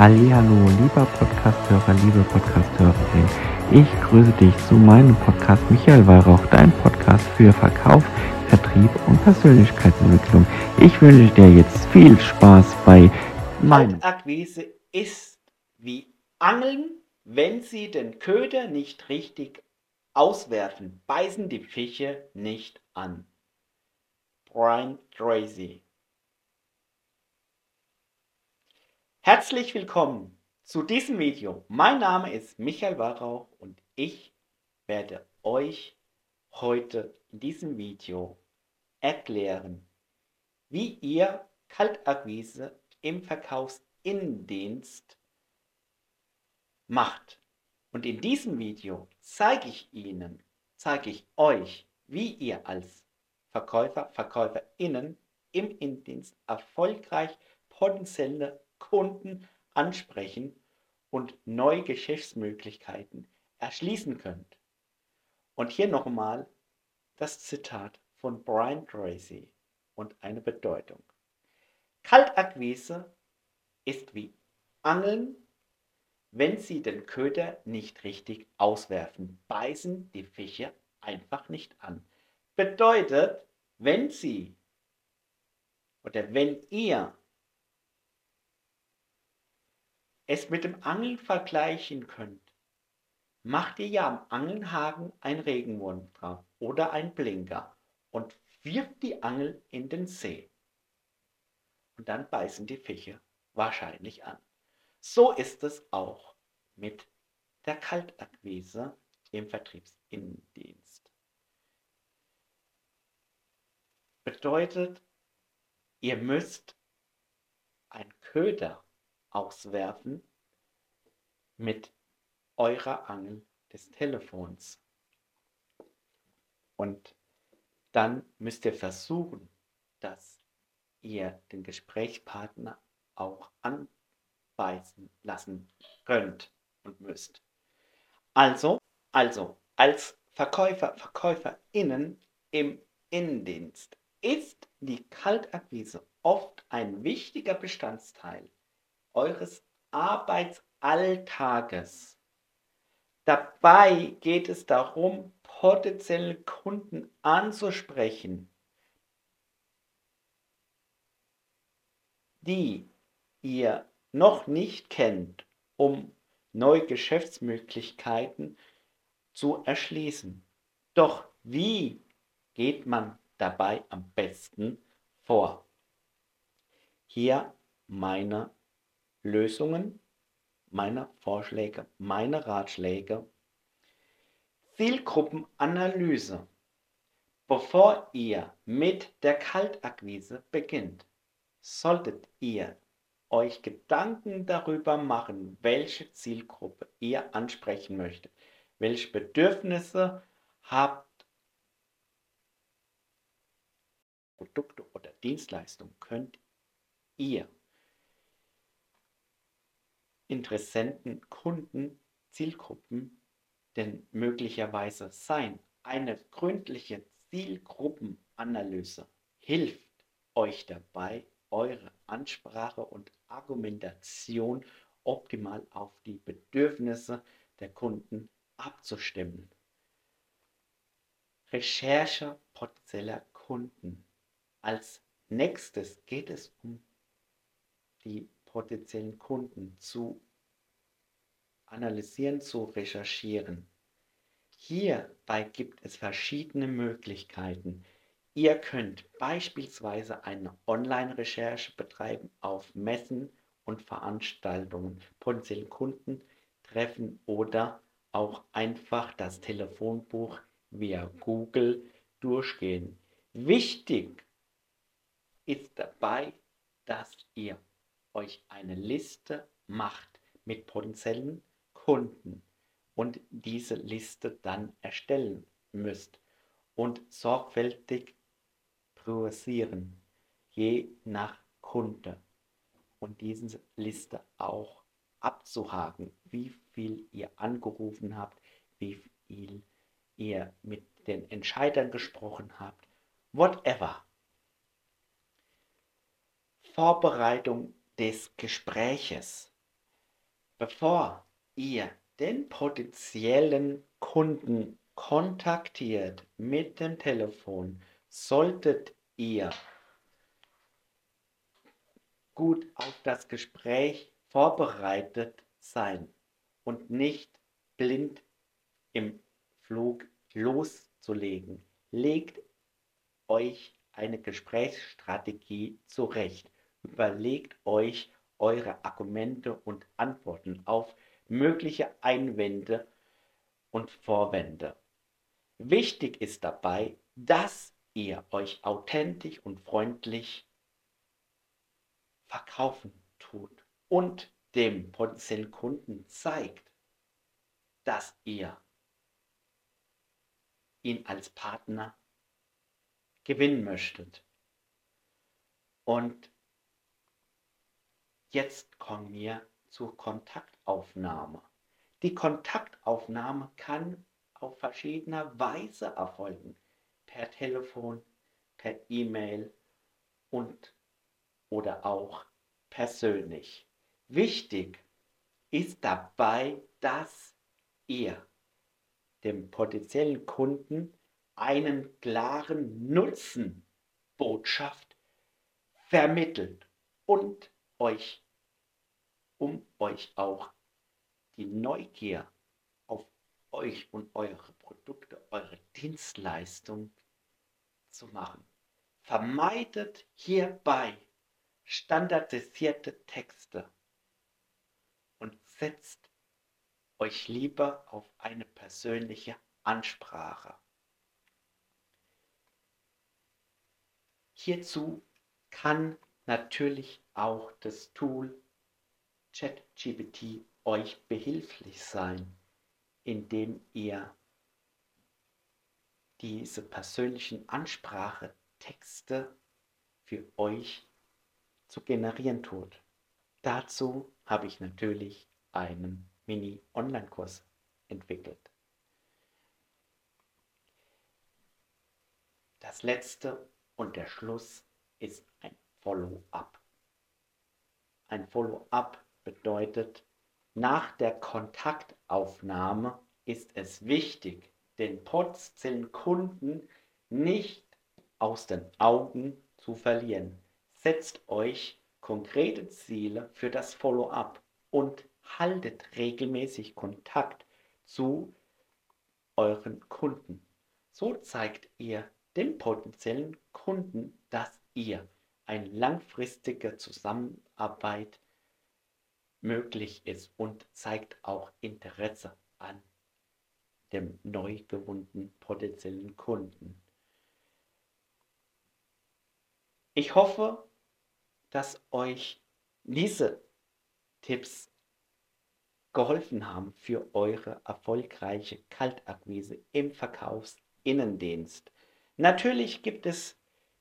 Hallo, lieber Podcasthörer, liebe Podcasthörerin. Ich grüße dich zu meinem Podcast Michael Weihrauch, dein Podcast für Verkauf, Vertrieb und Persönlichkeitsentwicklung. Ich wünsche dir jetzt viel Spaß bei meinem Akquise ist wie Angeln, wenn sie den Köder nicht richtig auswerfen, beißen die Fische nicht an. Brian Tracy Herzlich willkommen zu diesem Video. Mein Name ist Michael Warrauch und ich werde euch heute in diesem Video erklären, wie ihr Kaltakquise im Verkaufsinnendienst macht. Und in diesem Video zeige ich Ihnen, zeige ich euch, wie ihr als Verkäufer, Verkäuferinnen im Innendienst erfolgreich potenzielle Kunden ansprechen und neue Geschäftsmöglichkeiten erschließen könnt. Und hier nochmal das Zitat von Brian Tracy und eine Bedeutung. Kaltakquise ist wie Angeln, wenn Sie den Köder nicht richtig auswerfen, beißen die Fische einfach nicht an. Bedeutet, wenn Sie oder wenn ihr es mit dem Angeln vergleichen könnt, macht ihr ja am Angelhaken ein Regenwurm drauf oder ein Blinker und wirft die Angel in den See. Und dann beißen die Fische wahrscheinlich an. So ist es auch mit der Kaltakquise im Vertriebsinnendienst. Bedeutet, ihr müsst ein Köder auswerfen mit eurer Angel des Telefons. Und dann müsst ihr versuchen, dass ihr den Gesprächspartner auch anbeißen lassen könnt und müsst. Also, also als Verkäufer, Verkäuferinnen im Innendienst ist die Kaltakquise oft ein wichtiger Bestandteil eures Arbeitsalltages. Dabei geht es darum, potenzielle Kunden anzusprechen, die ihr noch nicht kennt, um neue Geschäftsmöglichkeiten zu erschließen. Doch wie geht man dabei am besten vor? Hier meine Lösungen, meine Vorschläge, meine Ratschläge. Zielgruppenanalyse. Bevor ihr mit der Kaltakquise beginnt, solltet ihr euch Gedanken darüber machen, welche Zielgruppe ihr ansprechen möchtet, welche Bedürfnisse habt Produkte oder Dienstleistungen könnt ihr Interessenten, Kunden, Zielgruppen denn möglicherweise sein? Eine gründliche Zielgruppenanalyse hilft euch dabei, eure Ansprache und Argumentation optimal auf die Bedürfnisse der Kunden abzustimmen. Recherche potenzieller Kunden. Als nächstes geht es um die potenziellen Kunden zu analysieren, zu recherchieren. Hierbei gibt es verschiedene Möglichkeiten. Ihr könnt beispielsweise eine Online-Recherche betreiben auf Messen und Veranstaltungen, potenziellen Kunden treffen oder auch einfach das Telefonbuch via Google durchgehen. Wichtig ist dabei, dass ihr euch eine Liste macht mit potenziellen Kunden und diese Liste dann erstellen müsst und sorgfältig priorisieren, je nach Kunde und diese Liste auch abzuhaken, wie viel ihr angerufen habt, wie viel ihr mit den Entscheidern gesprochen habt, whatever. Vorbereitung des Gespräches. bevor ihr den potenziellen Kunden kontaktiert mit dem Telefon, solltet ihr gut auf das Gespräch vorbereitet sein und nicht blind im Flug loszulegen. Legt euch eine Gesprächsstrategie zurecht. Überlegt euch eure Argumente und Antworten auf mögliche Einwände und Vorwände. Wichtig ist dabei, dass ihr euch authentisch und freundlich verkaufen tut und dem potenziellen Kunden zeigt, dass ihr ihn als Partner gewinnen möchtet. Und jetzt kommen wir zur Kontaktaufnahme. Die Kontaktaufnahme kann auf verschiedene Weise erfolgen. Per Telefon, per E-Mail und oder auch persönlich. Wichtig ist dabei, dass ihr dem potenziellen Kunden einen klaren Nutzen Botschaft vermittelt und euch, um euch auch die Neugier auf euch und eure Produkte, eure Dienstleistung zu machen. Vermeidet hierbei standardisierte Texte und setzt euch lieber auf eine persönliche Ansprache. Hierzu kann natürlich auch das Tool ChatGPT euch behilflich sein, indem ihr diese persönlichen Ansprachetexte für euch zu generieren tut. Dazu habe ich natürlich einen Mini-Online-Kurs entwickelt. Das letzte und der Schluss ist ein Follow-up. Ein Follow-up bedeutet, nach der Kontaktaufnahme ist es wichtig, den potenziellen Kunden nicht aus den Augen zu verlieren. Setzt euch konkrete Ziele für das Follow-up und haltet regelmäßig Kontakt zu euren Kunden. So zeigt ihr dem potenziellen Kunden, dass ihr eine langfristige Zusammenarbeit möglich ist und zeigt auch Interesse an dem neu gewonnenen potenziellen Kunden. Ich hoffe, dass euch diese Tipps geholfen haben für eure erfolgreiche Kaltakquise im Verkaufsinnendienst. Natürlich gibt es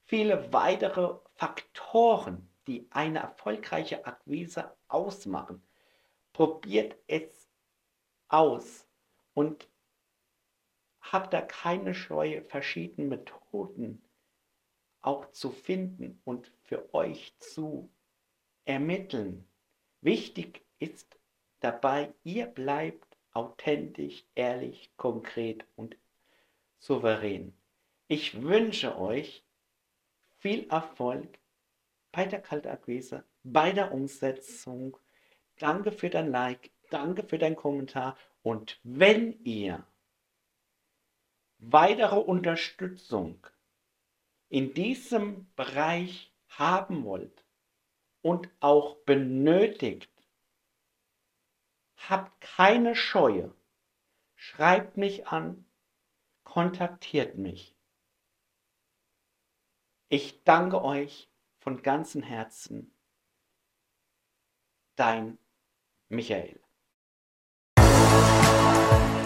viele weitere Faktoren, die eine erfolgreiche Akquise ausmachen. Probiert es aus und habt da keine Scheu, verschiedene Methoden auch zu finden und für euch zu ermitteln. Wichtig ist dabei, ihr bleibt authentisch, ehrlich, konkret und souverän. Ich wünsche euch viel Erfolg bei der Kaltakquise, bei der Umsetzung. Danke für dein Like, danke für deinen Kommentar und wenn ihr weitere Unterstützung in diesem Bereich haben wollt und auch benötigt, habt keine Scheue. Schreibt mich an, kontaktiert mich. Ich danke euch von ganzem Herzen. Dein Michael.